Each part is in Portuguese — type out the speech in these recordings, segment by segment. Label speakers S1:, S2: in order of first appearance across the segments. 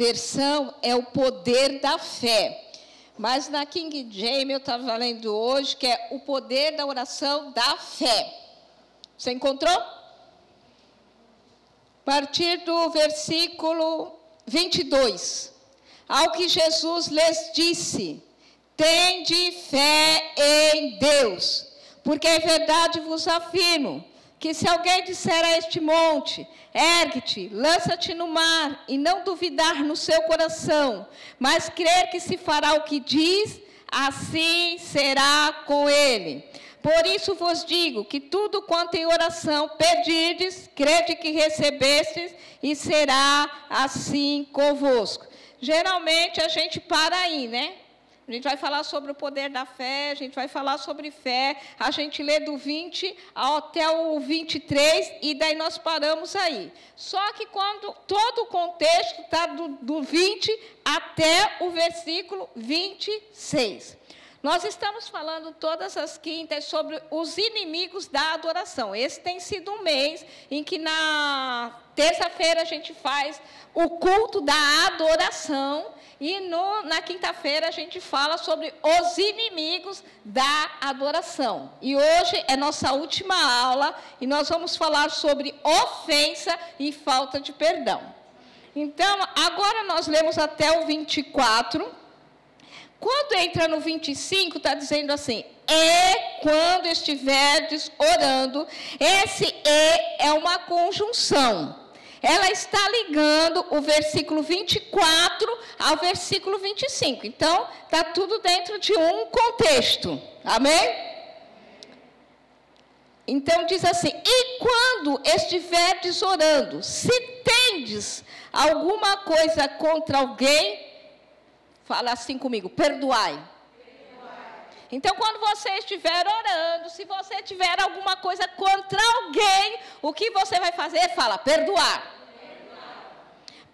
S1: versão é o poder da fé. Mas na King James eu estava lendo hoje que é o poder da oração da fé. Você encontrou? A partir do versículo 22. Ao que Jesus lhes disse: Tende fé em Deus, porque é verdade vos afirmo que se alguém disser a este monte, ergue-te, lança-te no mar, e não duvidar no seu coração, mas crer que se fará o que diz, assim será com ele. Por isso vos digo que tudo quanto em oração pedirdes, crede que recebestes, e será assim convosco. Geralmente a gente para aí, né? A gente vai falar sobre o poder da fé, a gente vai falar sobre fé, a gente lê do 20 até o 23 e daí nós paramos aí. Só que quando todo o contexto está do, do 20 até o versículo 26. Nós estamos falando todas as quintas sobre os inimigos da adoração. Esse tem sido um mês em que na terça-feira a gente faz o culto da adoração e no, na quinta-feira a gente fala sobre os inimigos da adoração. E hoje é nossa última aula e nós vamos falar sobre ofensa e falta de perdão. Então, agora nós lemos até o 24. Quando entra no 25, está dizendo assim: E quando estiverdes orando, esse E é uma conjunção ela está ligando o versículo 24 ao versículo 25. Então, está tudo dentro de um contexto. Amém? Então diz assim: E quando estiverdes orando, se tendes alguma coisa contra alguém, fala assim comigo: perdoai. Então, quando você estiver orando, se você tiver alguma coisa contra alguém, o que você vai fazer? Fala, perdoar.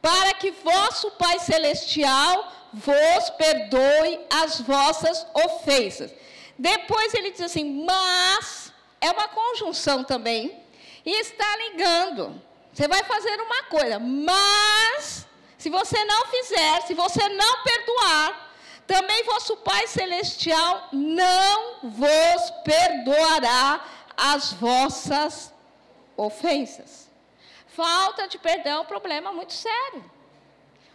S1: Para que vosso Pai Celestial vos perdoe as vossas ofensas. Depois ele diz assim, mas, é uma conjunção também, e está ligando. Você vai fazer uma coisa, mas, se você não fizer, se você não perdoar, também vosso Pai Celestial não vos perdoará as vossas ofensas. Falta de perdão é um problema muito sério.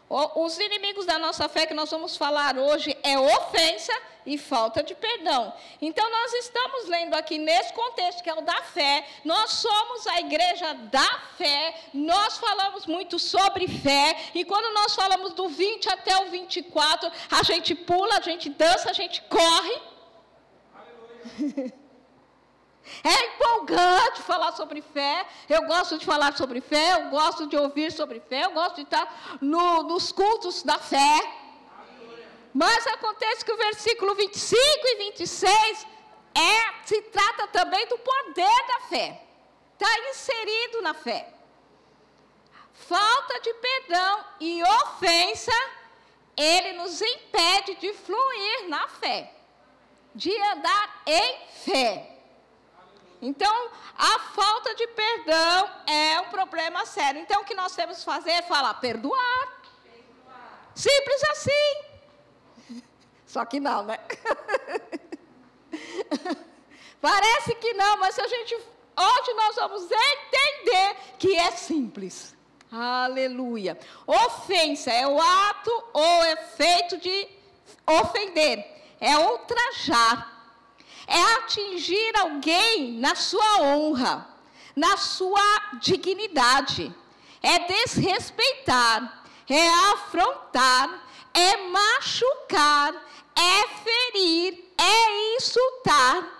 S1: Os inimigos da nossa fé que nós vamos falar hoje é ofensa e falta de perdão. Então nós estamos lendo aqui nesse contexto que é o da fé. Nós somos a igreja da fé. Nós falamos muito sobre fé e quando nós falamos do 20 até o 24, a gente pula, a gente dança, a gente corre. Aleluia. É empolgante falar sobre fé. Eu gosto de falar sobre fé, eu gosto de ouvir sobre fé, eu gosto de estar no, nos cultos da fé. Mas acontece que o versículo 25 e 26 é, se trata também do poder da fé. Está inserido na fé. Falta de perdão e ofensa, ele nos impede de fluir na fé, de andar em fé. Então, a falta de perdão é um problema sério. Então, o que nós temos que fazer é falar, perdoar. Simples assim. Só que não, né? Parece que não, mas se a gente. Hoje nós vamos entender que é simples. Aleluia. Ofensa é o ato ou efeito de ofender. É ultrajar é atingir alguém na sua honra, na sua dignidade, é desrespeitar, é afrontar, é machucar, é ferir, é insultar.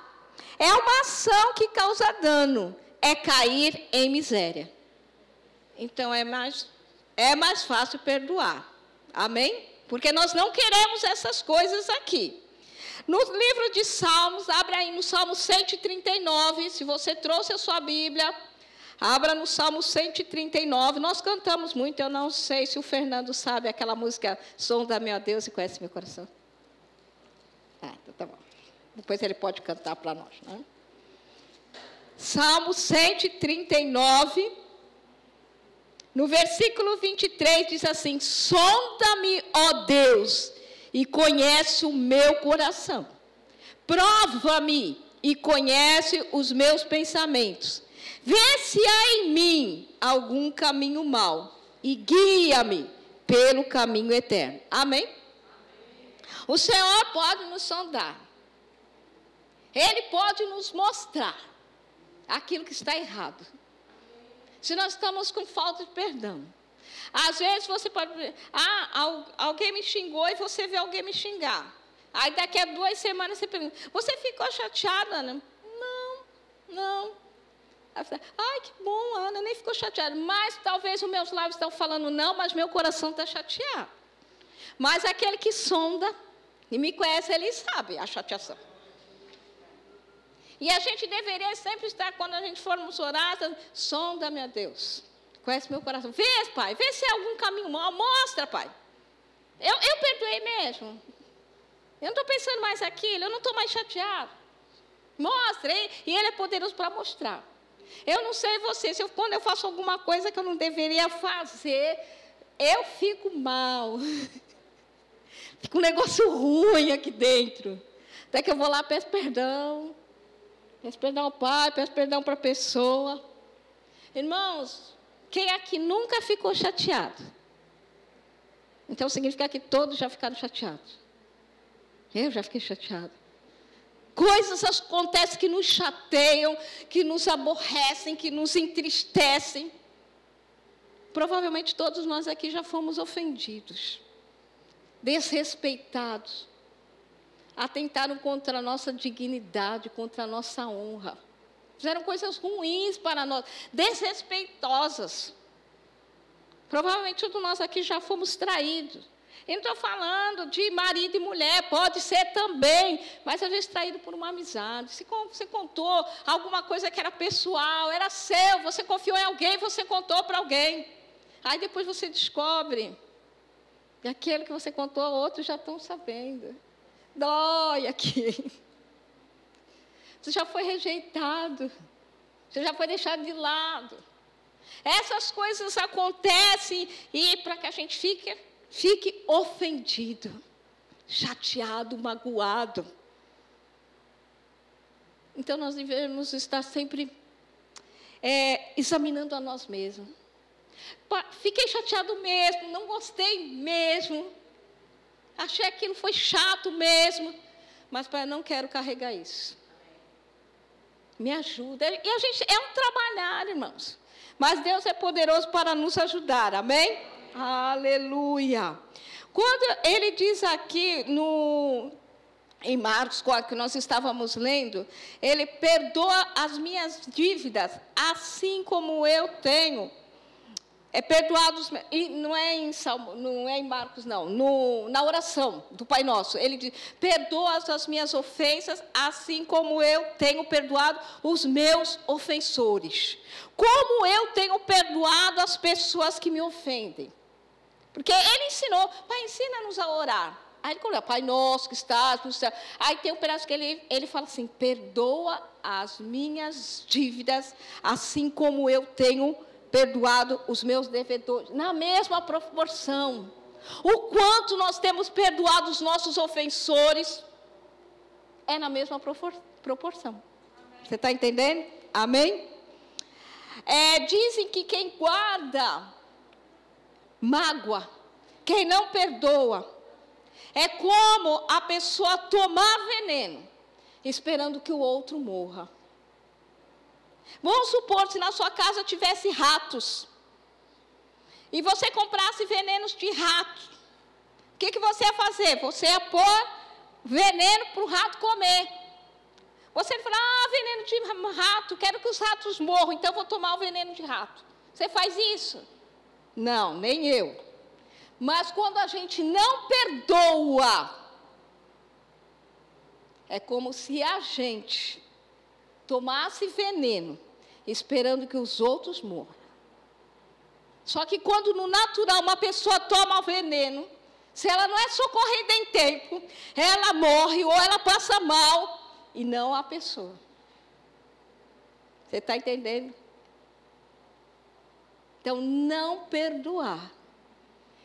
S1: É uma ação que causa dano, é cair em miséria. Então é mais, é mais fácil perdoar. Amém? Porque nós não queremos essas coisas aqui. No livro de Salmos, abra aí no Salmo 139, se você trouxe a sua Bíblia, abra no Salmo 139. Nós cantamos muito, eu não sei se o Fernando sabe aquela música Som da meu Deus e conhece meu coração. Ah, então tá bom. Depois ele pode cantar para nós, né? Salmo 139, No versículo 23 diz assim: Sonda-me, ó Deus, e conhece o meu coração. Prova-me e conhece os meus pensamentos. Vê se há em mim algum caminho mau e guia-me pelo caminho eterno. Amém? O Senhor pode nos sondar. Ele pode nos mostrar aquilo que está errado. Se nós estamos com falta de perdão. Às vezes você pode. Ah, alguém me xingou e você vê alguém me xingar. Aí daqui a duas semanas você pergunta: Você ficou chateada, Ana? Não, não. Ai, que bom, Ana, nem ficou chateada. Mas talvez os meus lábios estão falando não, mas meu coração está chateado. Mas aquele que sonda e me conhece, ele sabe a chateação. E a gente deveria sempre estar, quando a gente formos orar, sonda, meu Deus. Conhece meu coração. Vê, pai, vê se há algum caminho mal. Mostra, pai. Eu, eu perdoei mesmo. Eu não estou pensando mais aquilo, eu não estou mais chateado. Mostra, e ele é poderoso para mostrar. Eu não sei você, se eu, quando eu faço alguma coisa que eu não deveria fazer, eu fico mal. Fica um negócio ruim aqui dentro. Até que eu vou lá, peço perdão. Peço perdão ao pai, peço perdão para a pessoa. Irmãos, quem aqui nunca ficou chateado? Então significa que todos já ficaram chateados. Eu já fiquei chateada. Coisas acontecem que nos chateiam, que nos aborrecem, que nos entristecem. Provavelmente todos nós aqui já fomos ofendidos, desrespeitados, atentaram contra a nossa dignidade, contra a nossa honra. Fizeram coisas ruins para nós, desrespeitosas. Provavelmente todos nós aqui já fomos traídos. Eu não estou falando de marido e mulher, pode ser também, mas às vezes traído por uma amizade. Se você contou alguma coisa que era pessoal, era seu, você confiou em alguém, você contou para alguém. Aí depois você descobre que aquele que você contou, outros já estão sabendo. Dói aqui. Você já foi rejeitado. Você já foi deixado de lado. Essas coisas acontecem e para que a gente fique fique ofendido, chateado, magoado. Então nós devemos estar sempre é, examinando a nós mesmos. Fiquei chateado mesmo, não gostei mesmo, achei aquilo foi chato mesmo, mas pai, não quero carregar isso. Me ajuda. E a gente é um trabalhar, irmãos. Mas Deus é poderoso para nos ajudar. Amém? Aleluia. Quando ele diz aqui no em Marcos, que nós estávamos lendo, ele perdoa as minhas dívidas, assim como eu tenho é perdoados, e não é em Salmo, não é em Marcos, não, no, na oração do Pai Nosso. Ele diz: perdoa as minhas ofensas, assim como eu tenho perdoado os meus ofensores. Como eu tenho perdoado as pessoas que me ofendem. Porque ele ensinou, Pai, ensina-nos a orar. Aí ele coloca, Pai nosso que estás no céu. Aí tem um pedaço que ele, ele fala assim: perdoa as minhas dívidas, assim como eu tenho perdoado os meus devedores. Na mesma proporção. O quanto nós temos perdoado os nossos ofensores é na mesma proporção. Você está entendendo? Amém? É, dizem que quem guarda mágoa, quem não perdoa, é como a pessoa tomar veneno, esperando que o outro morra. Vamos supor se na sua casa tivesse ratos e você comprasse venenos de rato. O que, que você ia fazer? Você ia pôr veneno para o rato comer. Você fala, ah, veneno de rato, quero que os ratos morram, então vou tomar o veneno de rato. Você faz isso? Não, nem eu. Mas quando a gente não perdoa, é como se a gente tomasse veneno, esperando que os outros morram. Só que quando no natural uma pessoa toma o veneno, se ela não é socorrida em tempo, ela morre ou ela passa mal, e não a pessoa. Você está entendendo? Então, não perdoar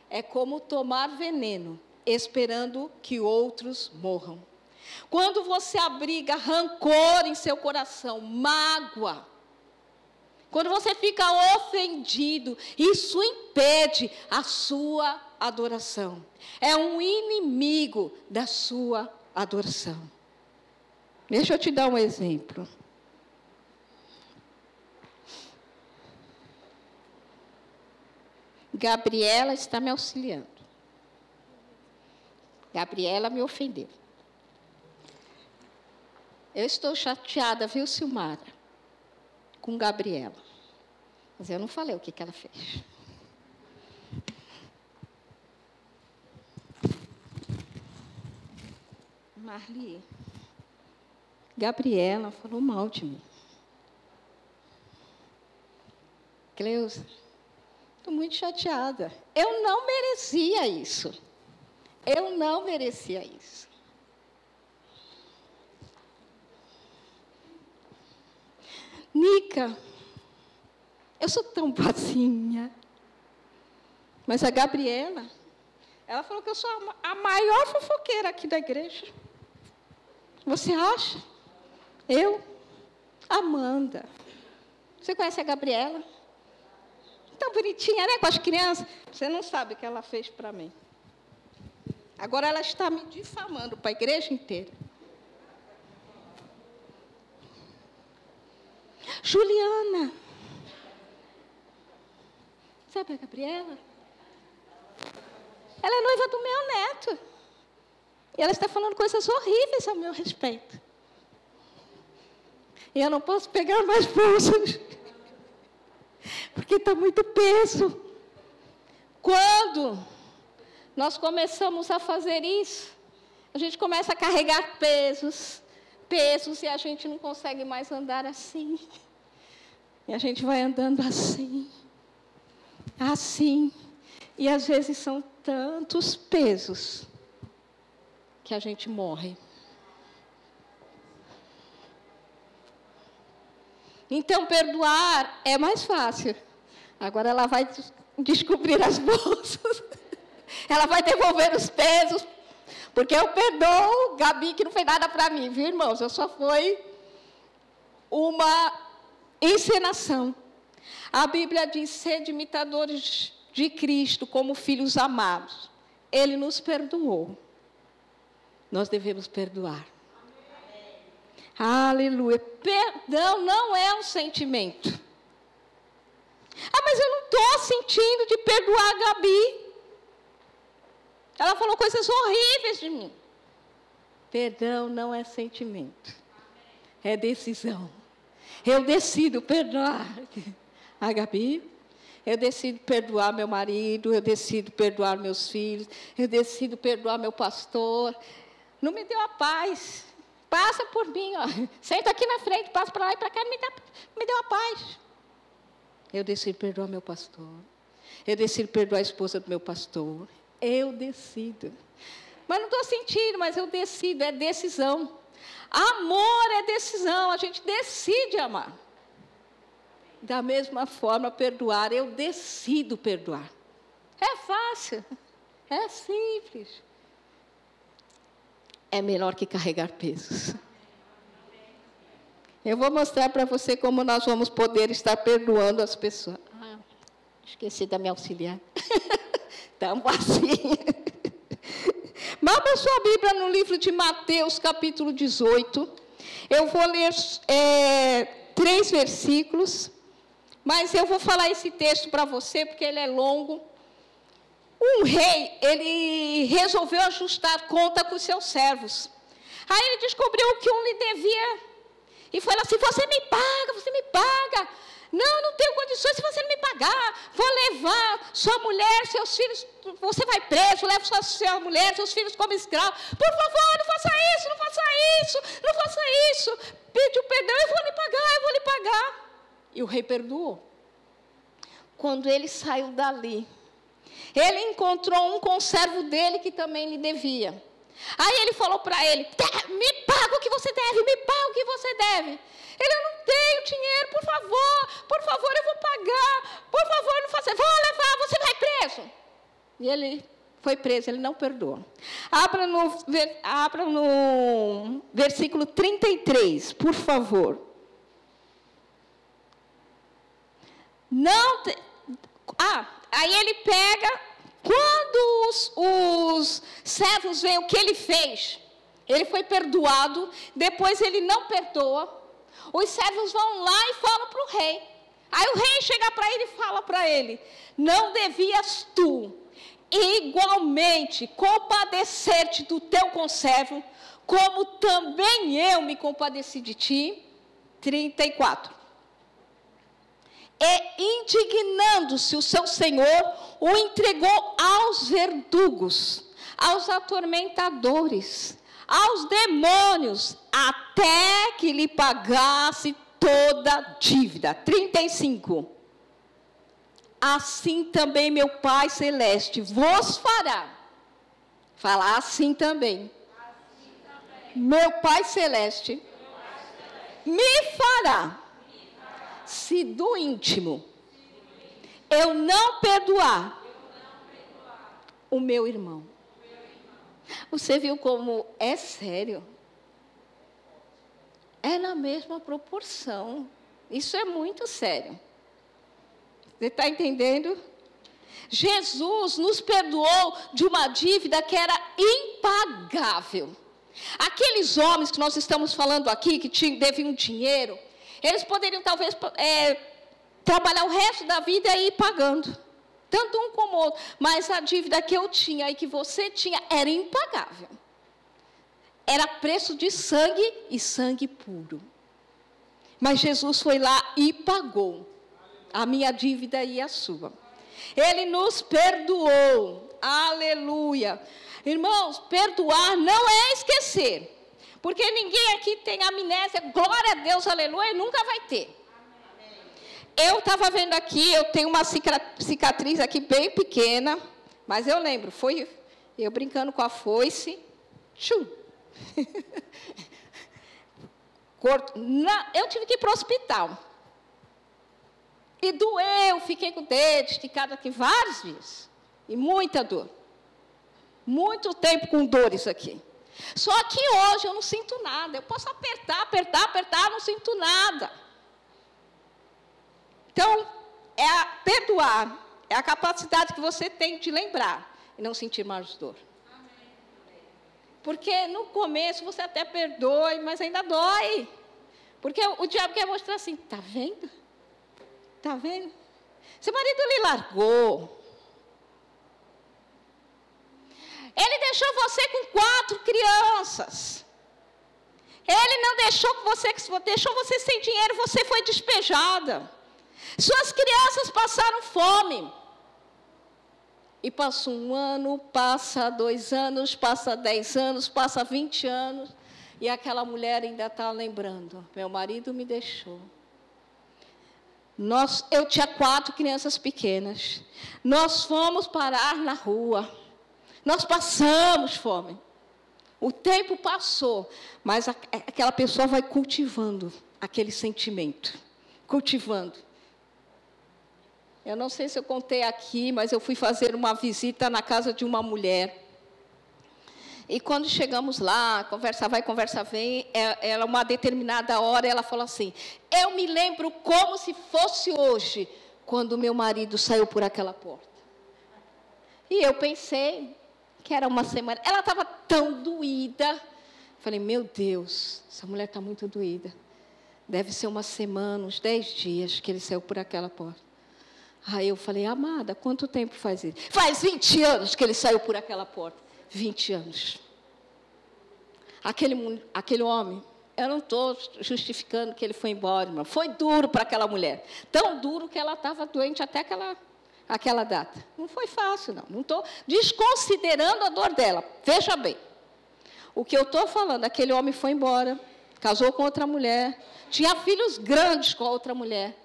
S1: é como tomar veneno, esperando que outros morram. Quando você abriga rancor em seu coração, mágoa, quando você fica ofendido, isso impede a sua adoração. É um inimigo da sua adoração. Deixa eu te dar um exemplo. Gabriela está me auxiliando. Gabriela me ofendeu. Eu estou chateada, viu, Silmara? Com Gabriela. Mas eu não falei o que, que ela fez. Marli, Gabriela falou mal de mim. Cleusa, estou muito chateada. Eu não merecia isso. Eu não merecia isso. Nica, eu sou tão boazinha. Mas a Gabriela, ela falou que eu sou a maior fofoqueira aqui da igreja. Você acha? Eu? Amanda. Você conhece a Gabriela? Tão bonitinha, né? Com as crianças. Você não sabe o que ela fez para mim. Agora ela está me difamando para a igreja inteira. Juliana. Sabe a Gabriela? Ela é noiva do meu neto. E ela está falando coisas horríveis a meu respeito. E eu não posso pegar mais bolsas. Porque está muito peso. Quando nós começamos a fazer isso, a gente começa a carregar pesos, pesos, e a gente não consegue mais andar assim. E a gente vai andando assim, assim. E às vezes são tantos pesos que a gente morre. Então, perdoar é mais fácil. Agora ela vai descobrir as bolsas. Ela vai devolver os pesos. Porque eu perdoo Gabi, que não fez nada para mim, viu, irmãos? Eu só fui uma encenação. A Bíblia diz: sede imitadores de Cristo como filhos amados. Ele nos perdoou. Nós devemos perdoar. Aleluia. Perdão não é um sentimento. Ah, mas eu não estou sentindo de perdoar a Gabi. Ela falou coisas horríveis de mim. Perdão não é sentimento, é decisão. Eu decido perdoar a Gabi, eu decido perdoar meu marido, eu decido perdoar meus filhos, eu decido perdoar meu pastor. Não me deu a paz. Passa por mim, ó. Senta aqui na frente, passa para lá e para cá, me, dá, me deu a paz. Eu decido perdoar meu pastor. Eu decido perdoar a esposa do meu pastor. Eu decido. Mas não estou sentindo, mas eu decido, é decisão. Amor é decisão, a gente decide amar. Da mesma forma, perdoar, eu decido perdoar. É fácil, é simples. É melhor que carregar pesos. Eu vou mostrar para você como nós vamos poder estar perdoando as pessoas. Ah, esqueci da minha auxiliar. Tão assim. Abra sua Bíblia no livro de Mateus, capítulo 18. Eu vou ler é, três versículos, mas eu vou falar esse texto para você porque ele é longo. Um rei, ele resolveu ajustar conta com seus servos. Aí ele descobriu que um lhe devia e falou assim: Você me paga, você me paga. Não, não tenho condições se você não me pagar. Vou levar sua mulher, seus filhos. Você vai preso, leva sua, sua mulher, seus filhos como escravo. Por favor, não faça isso, não faça isso, não faça isso. Pede o perdão, eu vou lhe pagar, eu vou lhe pagar. E o rei perdoou. Quando ele saiu dali, ele encontrou um conservo dele que também lhe devia. Aí ele falou para ele: me paga o que você deve, me paga o Ele, eu não tenho dinheiro, por favor, por favor, eu vou pagar, por favor, não faça, vou levar, você vai preso. E ele foi preso, ele não perdoa. Abra no, abra no versículo 33, por favor. Não. Te, ah, aí ele pega quando os, os servos veem o que ele fez, ele foi perdoado, depois ele não perdoa, os servos vão lá e falam para o rei. Aí o rei chega para ele e fala para ele: Não devias tu igualmente compadecer-te do teu conservo, como também eu me compadeci de ti? 34 e, indignando-se o seu senhor, o entregou aos verdugos, aos atormentadores, aos demônios, até que lhe pagasse toda a dívida. 35. Assim também meu Pai Celeste vos fará. Falar assim também. Assim também. Meu Pai Celeste, meu Pai Celeste. me fará se do íntimo eu não perdoar o meu irmão. Você viu como é sério? É na mesma proporção. Isso é muito sério. Você está entendendo? Jesus nos perdoou de uma dívida que era impagável. Aqueles homens que nós estamos falando aqui, que tinham, deviam dinheiro, eles poderiam talvez é, trabalhar o resto da vida e ir pagando. Tanto um como outro. Mas a dívida que eu tinha e que você tinha era impagável. Era preço de sangue e sangue puro. Mas Jesus foi lá e pagou a minha dívida e a sua. Ele nos perdoou. Aleluia. Irmãos, perdoar não é esquecer. Porque ninguém aqui tem amnésia, glória a Deus, aleluia, e nunca vai ter. Eu estava vendo aqui, eu tenho uma cicatriz aqui bem pequena, mas eu lembro, foi eu brincando com a foice, tchum. eu tive que ir para o hospital. E doeu, fiquei com o dedo esticado aqui vários dias. E muita dor. Muito tempo com dores aqui. Só que hoje eu não sinto nada. Eu posso apertar, apertar, apertar, não sinto nada. Então, é a perdoar, é a capacidade que você tem de lembrar e não sentir mais dor. Porque no começo você até perdoe, mas ainda dói. Porque o diabo quer mostrar assim, tá vendo? Tá vendo? Seu marido lhe largou. Ele deixou você com quatro crianças. Ele não deixou você deixou você sem dinheiro, você foi despejada. Suas crianças passaram fome. E passa um ano, passa dois anos, passa dez anos, passa vinte anos. E aquela mulher ainda está lembrando: meu marido me deixou. Nós, eu tinha quatro crianças pequenas. Nós fomos parar na rua. Nós passamos fome. O tempo passou, mas aquela pessoa vai cultivando aquele sentimento, cultivando. Eu não sei se eu contei aqui, mas eu fui fazer uma visita na casa de uma mulher. E quando chegamos lá, conversa vai, conversa vem, é, ela, uma determinada hora, ela falou assim: Eu me lembro como se fosse hoje, quando meu marido saiu por aquela porta. E eu pensei, que era uma semana. Ela estava tão doída. Falei, meu Deus, essa mulher está muito doída. Deve ser uma semana, uns dez dias que ele saiu por aquela porta. Aí eu falei, amada, quanto tempo faz isso? Faz 20 anos que ele saiu por aquela porta. 20 anos. Aquele, aquele homem, eu não estou justificando que ele foi embora, irmão. Foi duro para aquela mulher. Tão duro que ela estava doente até aquela aquela data. Não foi fácil, não. Não estou desconsiderando a dor dela. Veja bem. O que eu estou falando, aquele homem foi embora, casou com outra mulher, tinha filhos grandes com outra mulher.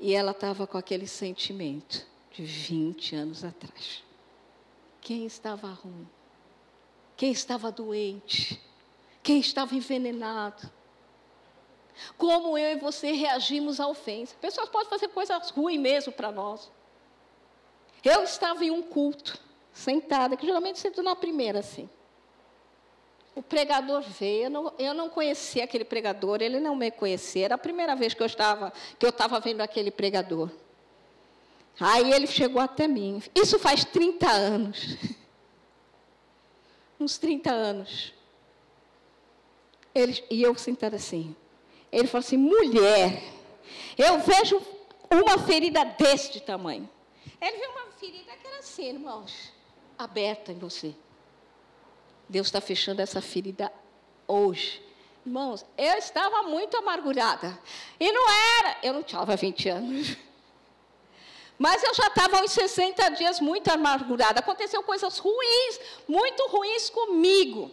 S1: E ela estava com aquele sentimento de 20 anos atrás. Quem estava ruim? quem estava doente, quem estava envenenado. Como eu e você reagimos à ofensa. Pessoas podem fazer coisas ruins mesmo para nós. Eu estava em um culto, sentada, que geralmente sento na primeira, assim. O pregador veio, eu não, eu não conhecia aquele pregador, ele não me conhecia. Era a primeira vez que eu estava, que eu estava vendo aquele pregador. Aí ele chegou até mim. Isso faz 30 anos. Uns 30 anos. Ele, e eu sentada assim. Ele falou assim: mulher, eu vejo uma ferida deste tamanho. Ele viu uma ferida que era assim, irmãos, aberta em você. Deus está fechando essa ferida hoje. Irmãos, eu estava muito amargurada. E não era, eu não tinha 20 anos. Mas eu já estava uns 60 dias muito amargurada. Aconteceu coisas ruins, muito ruins comigo.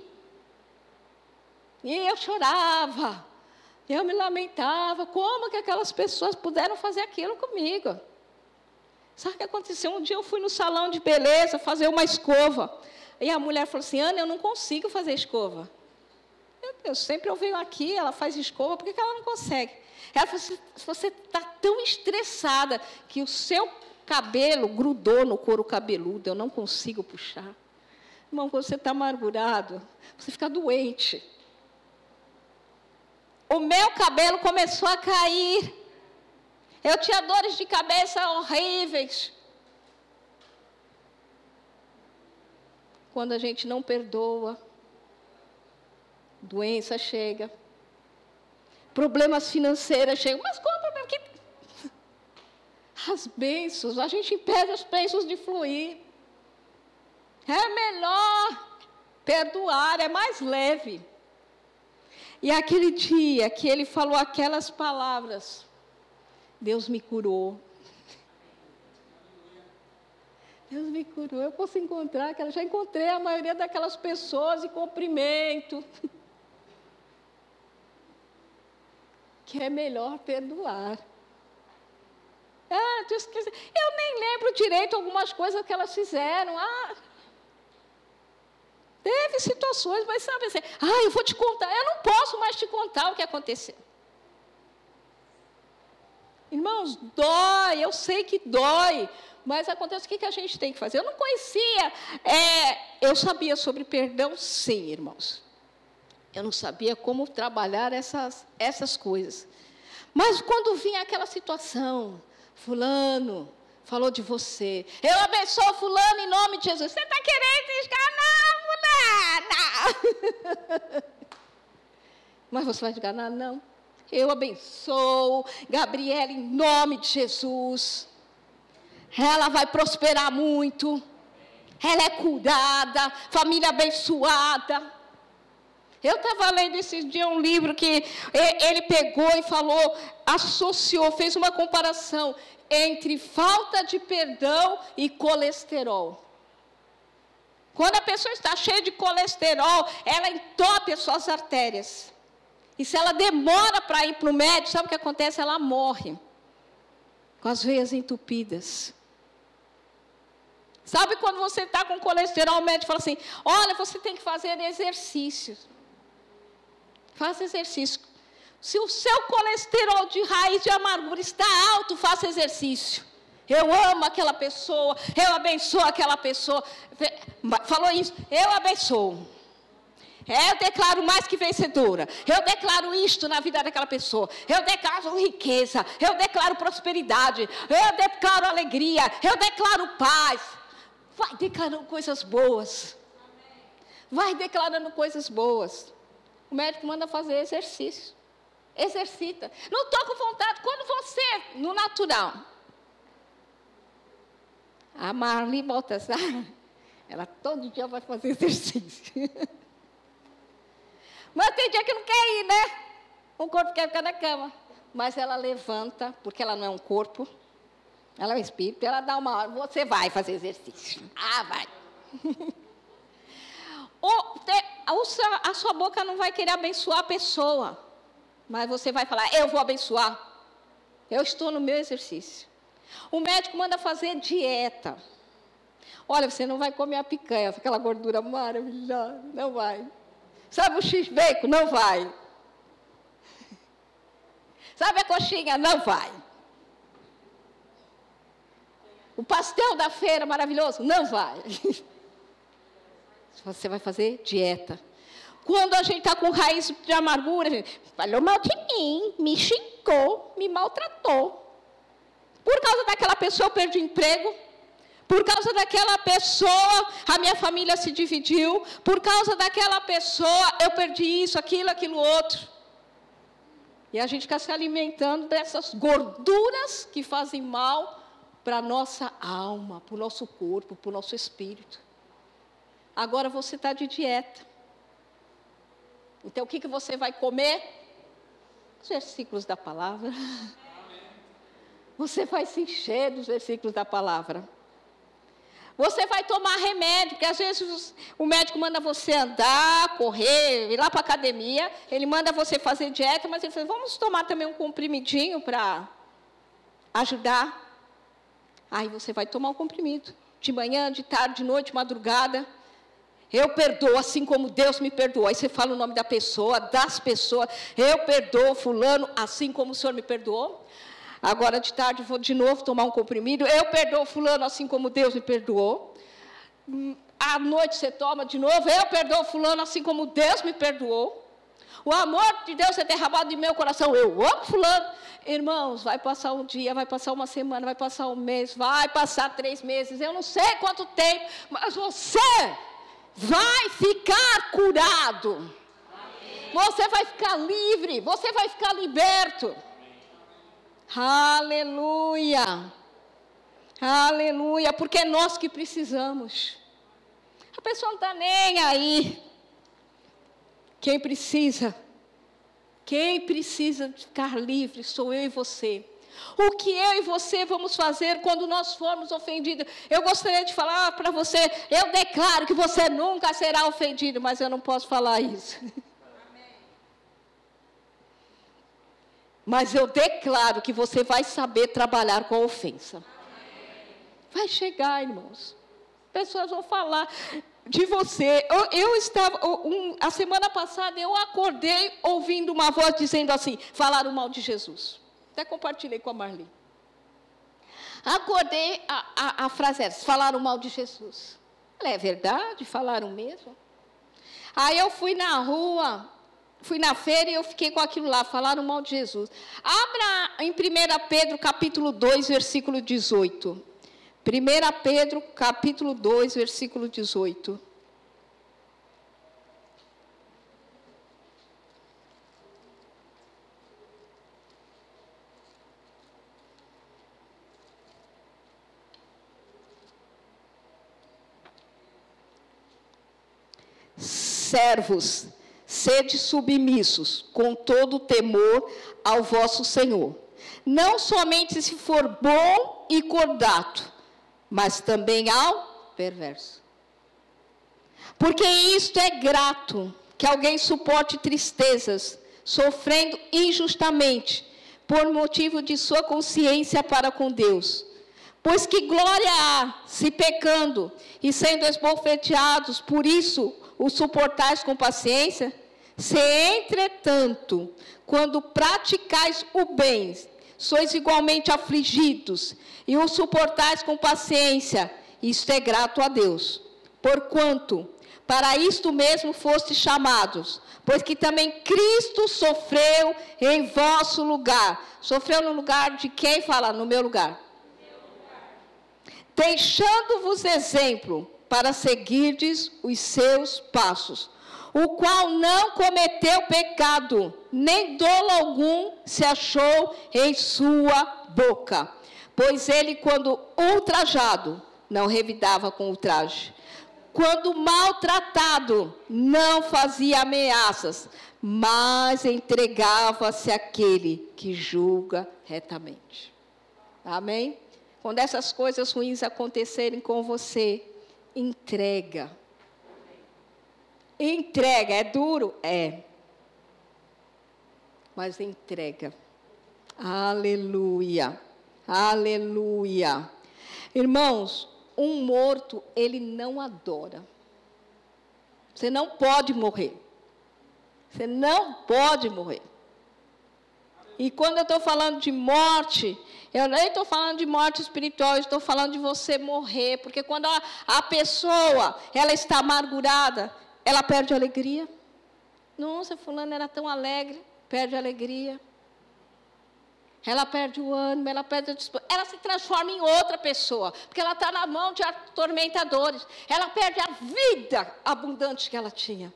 S1: E eu chorava. Eu me lamentava. Como que aquelas pessoas puderam fazer aquilo comigo? Sabe o que aconteceu? Um dia eu fui no salão de beleza fazer uma escova. E a mulher falou assim: Ana, eu não consigo fazer escova. Eu, eu sempre eu venho aqui, ela faz escova, por que ela não consegue? Ela falou você está tão estressada que o seu cabelo grudou no couro cabeludo, eu não consigo puxar. Irmão, quando você está amargurado, você fica doente. O meu cabelo começou a cair. Eu tinha dores de cabeça horríveis. Quando a gente não perdoa, doença chega, problemas financeiros chegam. Mas como problema? Que... As bênçãos, a gente impede as bênçãos de fluir. É melhor perdoar, é mais leve. E aquele dia que ele falou aquelas palavras, Deus me curou. Deus me curou. Eu posso encontrar aquela, já encontrei a maioria daquelas pessoas e cumprimento. Que é melhor perdoar. Ah. Eu nem lembro direito algumas coisas que elas fizeram. Ah, teve situações, mas sabe assim, ah, eu vou te contar. Eu não posso mais te contar o que aconteceu. Irmãos, dói, eu sei que dói, mas acontece o que, que a gente tem que fazer? Eu não conhecia, é, eu sabia sobre perdão, sim, irmãos. Eu não sabia como trabalhar essas, essas coisas. Mas quando vinha aquela situação, fulano falou de você, eu abençoo fulano em nome de Jesus. Você está querendo esganar, fulana? Mas você vai esganar? Não. Eu abençoo Gabriela em nome de Jesus ela vai prosperar muito, ela é curada, família abençoada. Eu estava lendo esses dias um livro que ele pegou e falou, associou, fez uma comparação entre falta de perdão e colesterol. Quando a pessoa está cheia de colesterol, ela entope as suas artérias. E se ela demora para ir para o médico, sabe o que acontece? Ela morre com as veias entupidas. Sabe quando você está com colesterol, o médico fala assim: olha, você tem que fazer exercícios. Faça exercício. Se o seu colesterol de raiz de amargura está alto, faça exercício. Eu amo aquela pessoa, eu abençoo aquela pessoa. Falou isso, eu abençoo. Eu declaro mais que vencedora. Eu declaro isto na vida daquela pessoa. Eu declaro riqueza. Eu declaro prosperidade. Eu declaro alegria. Eu declaro paz. Vai declarando coisas boas. Vai declarando coisas boas. O médico manda fazer exercício. Exercita. Não estou com vontade. Quando você, no natural. A Marli Baltazar, ela todo dia vai fazer exercício. Mas tem dia que não quer ir, né? O corpo quer ficar na cama. Mas ela levanta, porque ela não é um corpo, ela é um espírito, ela dá uma hora, você vai fazer exercício. Ah, vai. o, te, a, a sua boca não vai querer abençoar a pessoa, mas você vai falar, eu vou abençoar. Eu estou no meu exercício. O médico manda fazer dieta. Olha, você não vai comer a picanha, aquela gordura maravilhosa, não vai. Sabe o x-bacon? Não vai. Sabe a coxinha? Não vai. O pastel da feira maravilhoso? Não vai. Você vai fazer dieta. Quando a gente está com raiz de amargura, a gente falou mal de mim, me xingou, me maltratou. Por causa daquela pessoa eu perdi emprego. Por causa daquela pessoa, a minha família se dividiu. Por causa daquela pessoa, eu perdi isso, aquilo, aquilo outro. E a gente fica se alimentando dessas gorduras que fazem mal para a nossa alma, para o nosso corpo, para o nosso espírito. Agora você está de dieta. Então o que, que você vai comer? Os versículos da palavra. Você vai se encher dos versículos da palavra. Você vai tomar remédio, porque às vezes o médico manda você andar, correr, ir lá para a academia, ele manda você fazer dieta, mas ele fala, vamos tomar também um comprimidinho para ajudar. Aí você vai tomar um comprimido, de manhã, de tarde, de noite, de madrugada. Eu perdoo assim como Deus me perdoou. Aí você fala o nome da pessoa, das pessoas. Eu perdoo fulano assim como o Senhor me perdoou. Agora de tarde vou de novo tomar um comprimido. Eu perdoo fulano assim como Deus me perdoou. À noite você toma de novo. Eu perdoo fulano assim como Deus me perdoou. O amor de Deus é derramado em meu coração. Eu amo fulano. Irmãos, vai passar um dia, vai passar uma semana, vai passar um mês, vai passar três meses. Eu não sei quanto tempo, mas você vai ficar curado. Amém. Você vai ficar livre, você vai ficar liberto. Aleluia. Aleluia, porque é nós que precisamos. A pessoa não está nem aí. Quem precisa, quem precisa ficar livre sou eu e você. O que eu e você vamos fazer quando nós formos ofendidos? Eu gostaria de falar para você, eu declaro que você nunca será ofendido, mas eu não posso falar isso. Mas eu declaro que você vai saber trabalhar com a ofensa. Vai chegar, irmãos. Pessoas vão falar de você. Eu, eu estava, um, a semana passada, eu acordei ouvindo uma voz dizendo assim: falaram mal de Jesus. Até compartilhei com a Marli. Acordei, a, a, a frase era: falaram mal de Jesus. é verdade, falaram mesmo. Aí eu fui na rua, fui na feira e eu fiquei com aquilo lá, falaram mal de Jesus. Abra em 1 Pedro capítulo 2, versículo 18. 1 Pedro capítulo 2, versículo 18. Servos, Sede submissos, com todo temor, ao vosso Senhor. Não somente se for bom e cordato, mas também ao perverso. Porque isto é grato, que alguém suporte tristezas, sofrendo injustamente, por motivo de sua consciência para com Deus. Pois que glória há, se pecando e sendo esbofeteados, por isso o suportais com paciência? Se, entretanto, quando praticais o bem, sois igualmente afligidos e o suportais com paciência, isto é grato a Deus. Porquanto, para isto mesmo fostes chamados, pois que também Cristo sofreu em vosso lugar. Sofreu no lugar de quem fala? No meu lugar. Deixando-vos exemplo para seguirdes os seus passos o qual não cometeu pecado, nem dolo algum se achou em sua boca. Pois ele, quando ultrajado, não revidava com ultraje. Quando maltratado, não fazia ameaças, mas entregava-se àquele que julga retamente. Amém? Quando essas coisas ruins acontecerem com você, entrega Entrega, é duro? É. Mas entrega. Aleluia. Aleluia. Irmãos, um morto, ele não adora. Você não pode morrer. Você não pode morrer. E quando eu estou falando de morte, eu nem estou falando de morte espiritual, estou falando de você morrer. Porque quando a, a pessoa ela está amargurada, ela perde a alegria. Nossa, fulano era tão alegre, perde a alegria. Ela perde o ânimo, ela perde a disposição. Ela se transforma em outra pessoa, porque ela está na mão de atormentadores. Ela perde a vida abundante que ela tinha.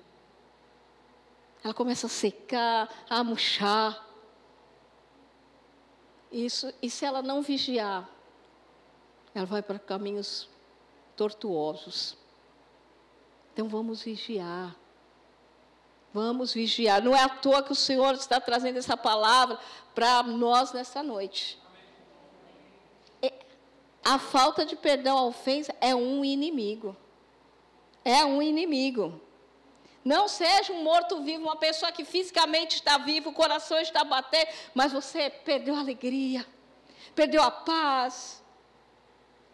S1: Ela começa a secar, a murchar. Isso, e se ela não vigiar, ela vai para caminhos tortuosos. Então vamos vigiar. Vamos vigiar. Não é à toa que o Senhor está trazendo essa palavra para nós nessa noite. A falta de perdão, a ofensa, é um inimigo. É um inimigo. Não seja um morto-vivo, uma pessoa que fisicamente está viva, o coração está batendo, mas você perdeu a alegria, perdeu a paz,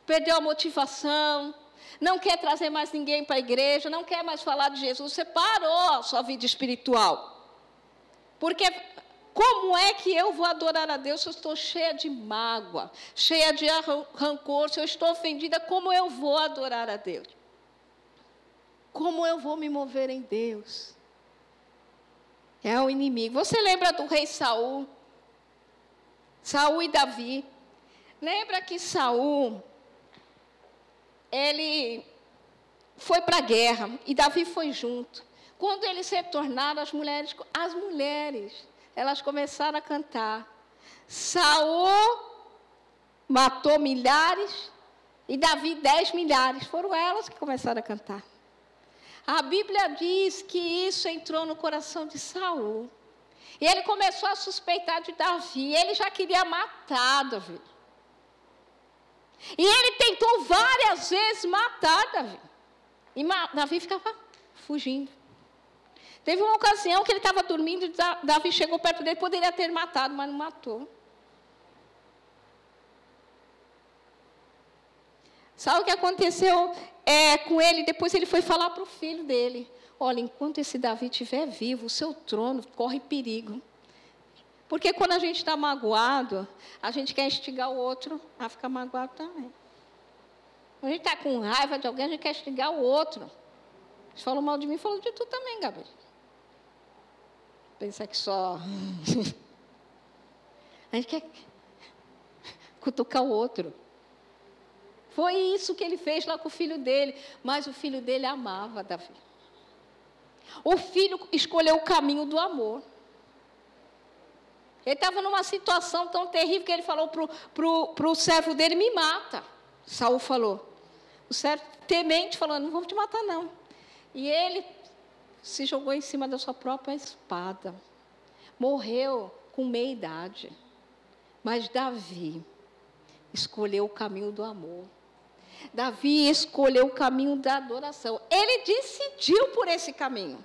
S1: perdeu a motivação, não quer trazer mais ninguém para a igreja, não quer mais falar de Jesus, você parou a sua vida espiritual. Porque como é que eu vou adorar a Deus se eu estou cheia de mágoa, cheia de rancor, se eu estou ofendida, como eu vou adorar a Deus? Como eu vou me mover em Deus? É o inimigo. Você lembra do rei Saul? Saul e Davi. Lembra que Saul ele foi para a guerra e Davi foi junto. Quando eles se tornaram as mulheres, as mulheres, elas começaram a cantar. Saul matou milhares e Davi dez milhares. Foram elas que começaram a cantar. A Bíblia diz que isso entrou no coração de Saul. E ele começou a suspeitar de Davi. Ele já queria matar Davi. E ele tentou várias vezes matar Davi. E Davi ficava fugindo. Teve uma ocasião que ele estava dormindo e Davi chegou perto dele, poderia ter matado, mas não matou. Sabe o que aconteceu é, com ele? Depois ele foi falar para o filho dele: Olha, enquanto esse Davi estiver vivo, o seu trono corre perigo. Porque quando a gente está magoado, a gente quer instigar o outro a ficar magoado também. Quando a gente está com raiva de alguém, a gente quer instigar o outro. Você falou mal de mim, falou de tu também, Gabriel. Pensa que só. a gente quer cutucar o outro. Foi isso que ele fez lá com o filho dele. Mas o filho dele amava Davi. O filho escolheu o caminho do amor. Ele estava numa situação tão terrível que ele falou para o servo dele: me mata. Saul falou. O servo temente falou: não vou te matar, não. E ele se jogou em cima da sua própria espada. Morreu com meia idade. Mas Davi escolheu o caminho do amor. Davi escolheu o caminho da adoração. Ele decidiu por esse caminho.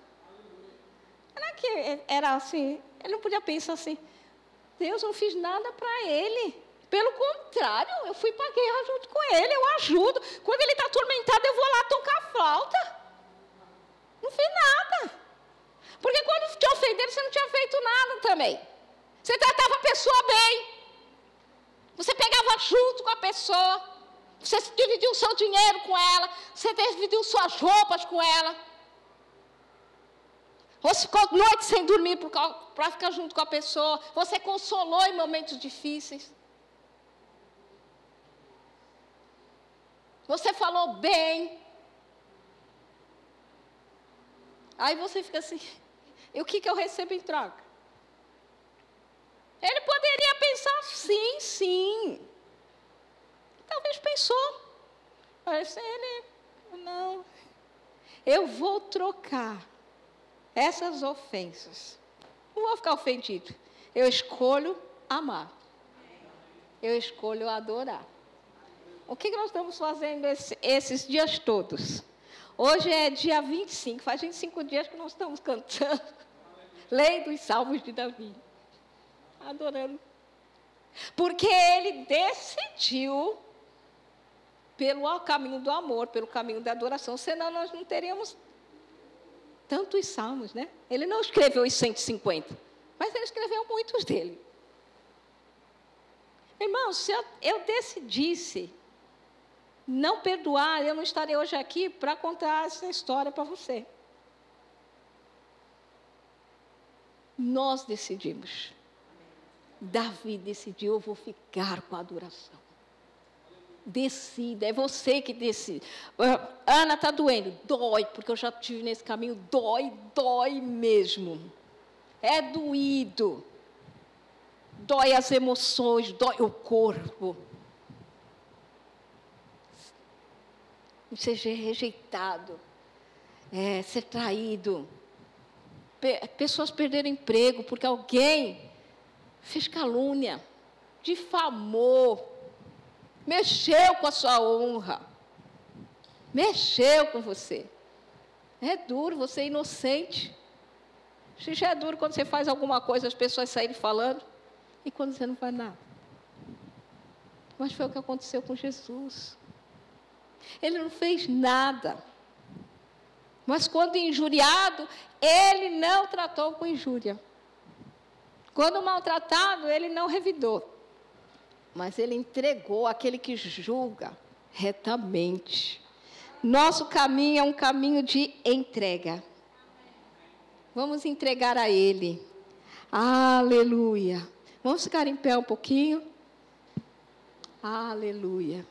S1: Que era assim, ele não podia pensar assim, Deus, não fiz nada para ele. Pelo contrário, eu fui para a guerra junto com ele, eu ajudo. Quando ele está atormentado, eu vou lá tocar flauta. Não fiz nada. Porque quando te ofenderam, você não tinha feito nada também. Você tratava a pessoa bem. Você pegava junto com a pessoa. Você dividiu o seu dinheiro com ela. Você dividiu suas roupas com ela. Você ficou noite sem dormir para ficar junto com a pessoa. Você consolou em momentos difíceis. Você falou bem. Aí você fica assim, e o que, que eu recebo em troca? Ele poderia pensar sim, sim. Talvez pensou. Mas ele, não. Eu vou trocar essas ofensas. Não vou ficar ofendido. Eu escolho amar. Eu escolho adorar. O que nós estamos fazendo esse, esses dias todos? Hoje é dia 25, faz 25 dias que nós estamos cantando. Lei dos Salmos de Davi. Adorando. Porque ele decidiu pelo caminho do amor, pelo caminho da adoração, senão nós não teríamos tantos salmos, né? Ele não escreveu os 150, mas ele escreveu muitos dele. Irmão, se eu, eu decidisse não perdoar, eu não estaria hoje aqui para contar essa história para você. Nós decidimos. Davi decidiu, eu vou ficar com a adoração. Decida, é você que decide. Ah, Ana está doendo, dói, porque eu já estive nesse caminho, dói, dói mesmo. É doído. Dói as emoções, dói o corpo. Ser rejeitado, é, ser traído. Pessoas perderam emprego porque alguém fez calúnia, difamou, mexeu com a sua honra, mexeu com você. É duro, você é inocente. Se já é duro quando você faz alguma coisa, as pessoas saírem falando, e quando você não faz nada. Mas foi o que aconteceu com Jesus. Ele não fez nada. Mas quando injuriado, ele não tratou com injúria. Quando maltratado, ele não revidou. Mas ele entregou aquele que julga retamente. Nosso caminho é um caminho de entrega. Vamos entregar a Ele. Aleluia. Vamos ficar em pé um pouquinho. Aleluia.